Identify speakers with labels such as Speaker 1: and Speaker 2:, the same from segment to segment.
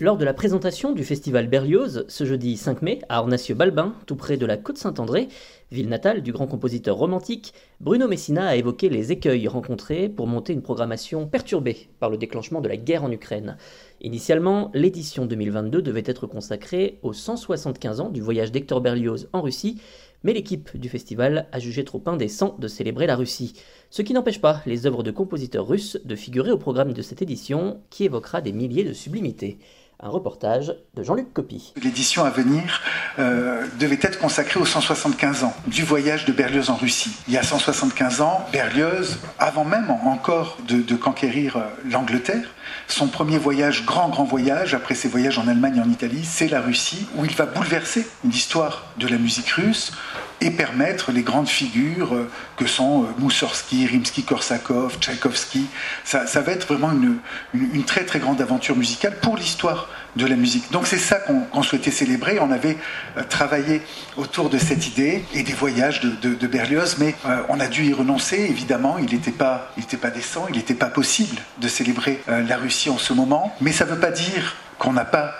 Speaker 1: Lors de la présentation du festival Berlioz, ce jeudi 5 mai, à Ornacieux-Balbin, tout près de la Côte-Saint-André, ville natale du grand compositeur romantique, Bruno Messina a évoqué les écueils rencontrés pour monter une programmation perturbée par le déclenchement de la guerre en Ukraine. Initialement, l'édition 2022 devait être consacrée aux 175 ans du voyage d'Hector Berlioz en Russie, mais l'équipe du festival a jugé trop indécent de célébrer la Russie. Ce qui n'empêche pas les œuvres de compositeurs russes de figurer au programme de cette édition qui évoquera des milliers de sublimités. Un reportage de Jean-Luc Copy.
Speaker 2: L'édition à venir euh, devait être consacrée aux 175 ans du voyage de Berlioz en Russie. Il y a 175 ans, Berlioz, avant même encore de, conquérir euh, l'Angleterre, son premier voyage, grand grand voyage, après ses voyages en Allemagne et en Italie, c'est la Russie, où il va bouleverser l'histoire de la musique russe, et permettre les grandes figures euh, que sont Moussorski, Rimsky-Korsakov, Tchaïkovski. Ça, ça, va être vraiment une, très très grande aventure musicale pour l'histoire de la musique. Donc c'est ça qu'on souhaitait célébrer. On avait euh, travaillé autour de cette idée et des voyages de, Berlioz, mais euh, on a dû y renoncer. Évidemment, il n'était pas, pas décent, il n'était pas possible de célébrer la Russie en ce moment. Mais ça ne veut pas dire qu'on n'a pas euh,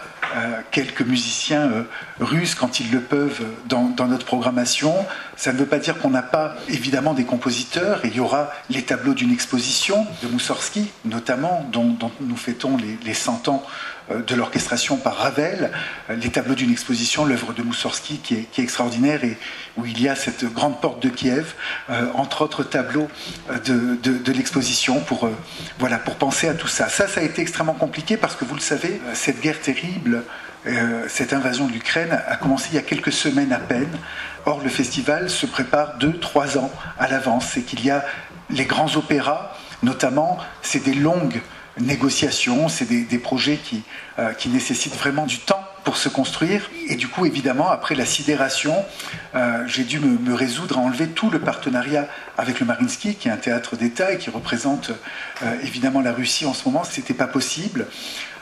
Speaker 2: quelques musiciens euh, russes quand ils le peuvent dans, notre programmation. Ça ne veut pas dire qu'on n'a pas évidemment des compositeurs. il y aura les tableaux d'une exposition de Moussorski, notamment, dont, nous fêtons les, les 100 ans euh, de l'orchestration par Ravel, euh, les tableaux d'une exposition, l'œuvre de Moussorski qui est, extraordinaire et où il y a cette grande porte de Kiev, euh, entre autres tableaux de, l'exposition pour, voilà, pour penser à tout ça. Ça, ça a été extrêmement compliqué parce que vous le savez, cette guerre terrible, cette invasion de l'Ukraine a commencé il y a quelques semaines à peine. Or, le festival se prépare deux, trois ans à l'avance et qu'il y a les grands opéras, notamment, c'est des longues négociations, c'est des, projets qui, euh, qui nécessitent vraiment du temps pour se construire. Et du coup, évidemment, après la sidération, euh, j'ai dû me, résoudre à enlever tout le partenariat avec le Marinsky, qui est un théâtre d'État et qui représente euh, évidemment la Russie en ce moment. C'était pas possible.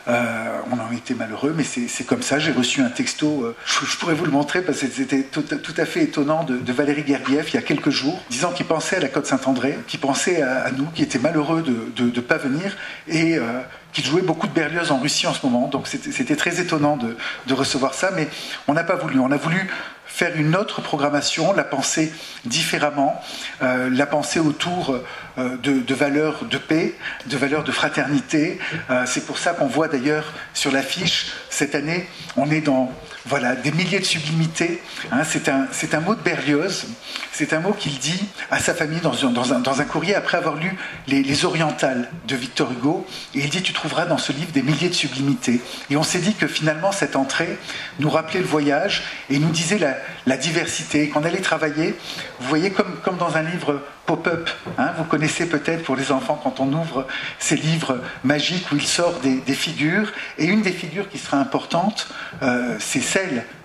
Speaker 2: Euh, on en était malheureux, mais c'est comme ça. J'ai reçu un texto, euh, je, pourrais vous le montrer parce que c'était tout, à fait étonnant de, Valérie Gergiev il y a quelques jours, disant qu'il pensait à la Côte Saint-André, qu'il pensait à, nous, qui était malheureux de ne pas venir et euh, qu'il jouait beaucoup de Berlioz en Russie en ce moment. Donc c'était très étonnant de, de recevoir ça, mais on n'a pas voulu. On a voulu faire une autre programmation, la penser différemment, euh, la penser autour euh, de, valeurs de paix, de valeurs de fraternité. Euh, c'est pour ça qu'on voit d'ailleurs sur l'affiche, cette année, on est dans voilà, des milliers de sublimités. Hein. c'est un, un, mot de Berlioz, c'est un mot qu'il dit à sa famille dans un, dans un, dans un courrier après avoir lu les, les, Orientales de Victor Hugo. Et il dit Tu trouveras dans ce livre des milliers de sublimités. Et on s'est dit que finalement, cette entrée nous rappelait le voyage et nous disait la, la diversité. Qu'on allait travailler, vous voyez, comme, comme dans un livre pop-up. Hein, vous connaissez peut-être pour les enfants quand on ouvre ces livres magiques où il sort des, figures. Et une des figures qui sera importante, euh, c'est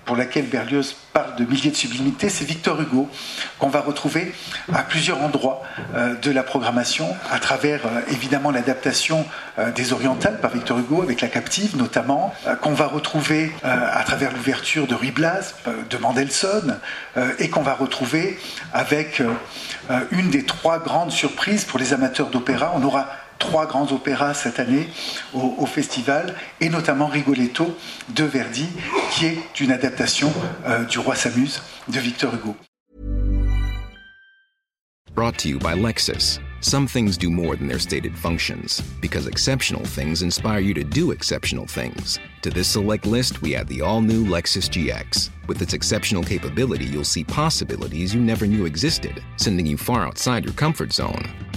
Speaker 2: pour laquelle Berlioz parle de milliers de sublimités, c'est Victor Hugo, qu'on va retrouver à plusieurs endroits euh, de la programmation, à travers euh, évidemment l'adaptation euh, des orientales par Victor Hugo, avec La Captive notamment, qu'on va retrouver à travers l'ouverture de Ruy Blas, de Mendelssohn, et qu'on va retrouver avec une des trois grandes surprises pour les amateurs d'opéra. On aura trois grands opéras cette année au, festival, et notamment Rigoletto de Verdi, qui est une adaptation euh, du Roi s'amuse de Victor Hugo.
Speaker 3: Brought to you by Lexus. Some things do more than their stated functions, because exceptional things inspire you to do exceptional things. To this select list, we add the all new Lexus GX. With its exceptional capability, you'll see possibilities you never knew existed, sending you far outside your comfort zone.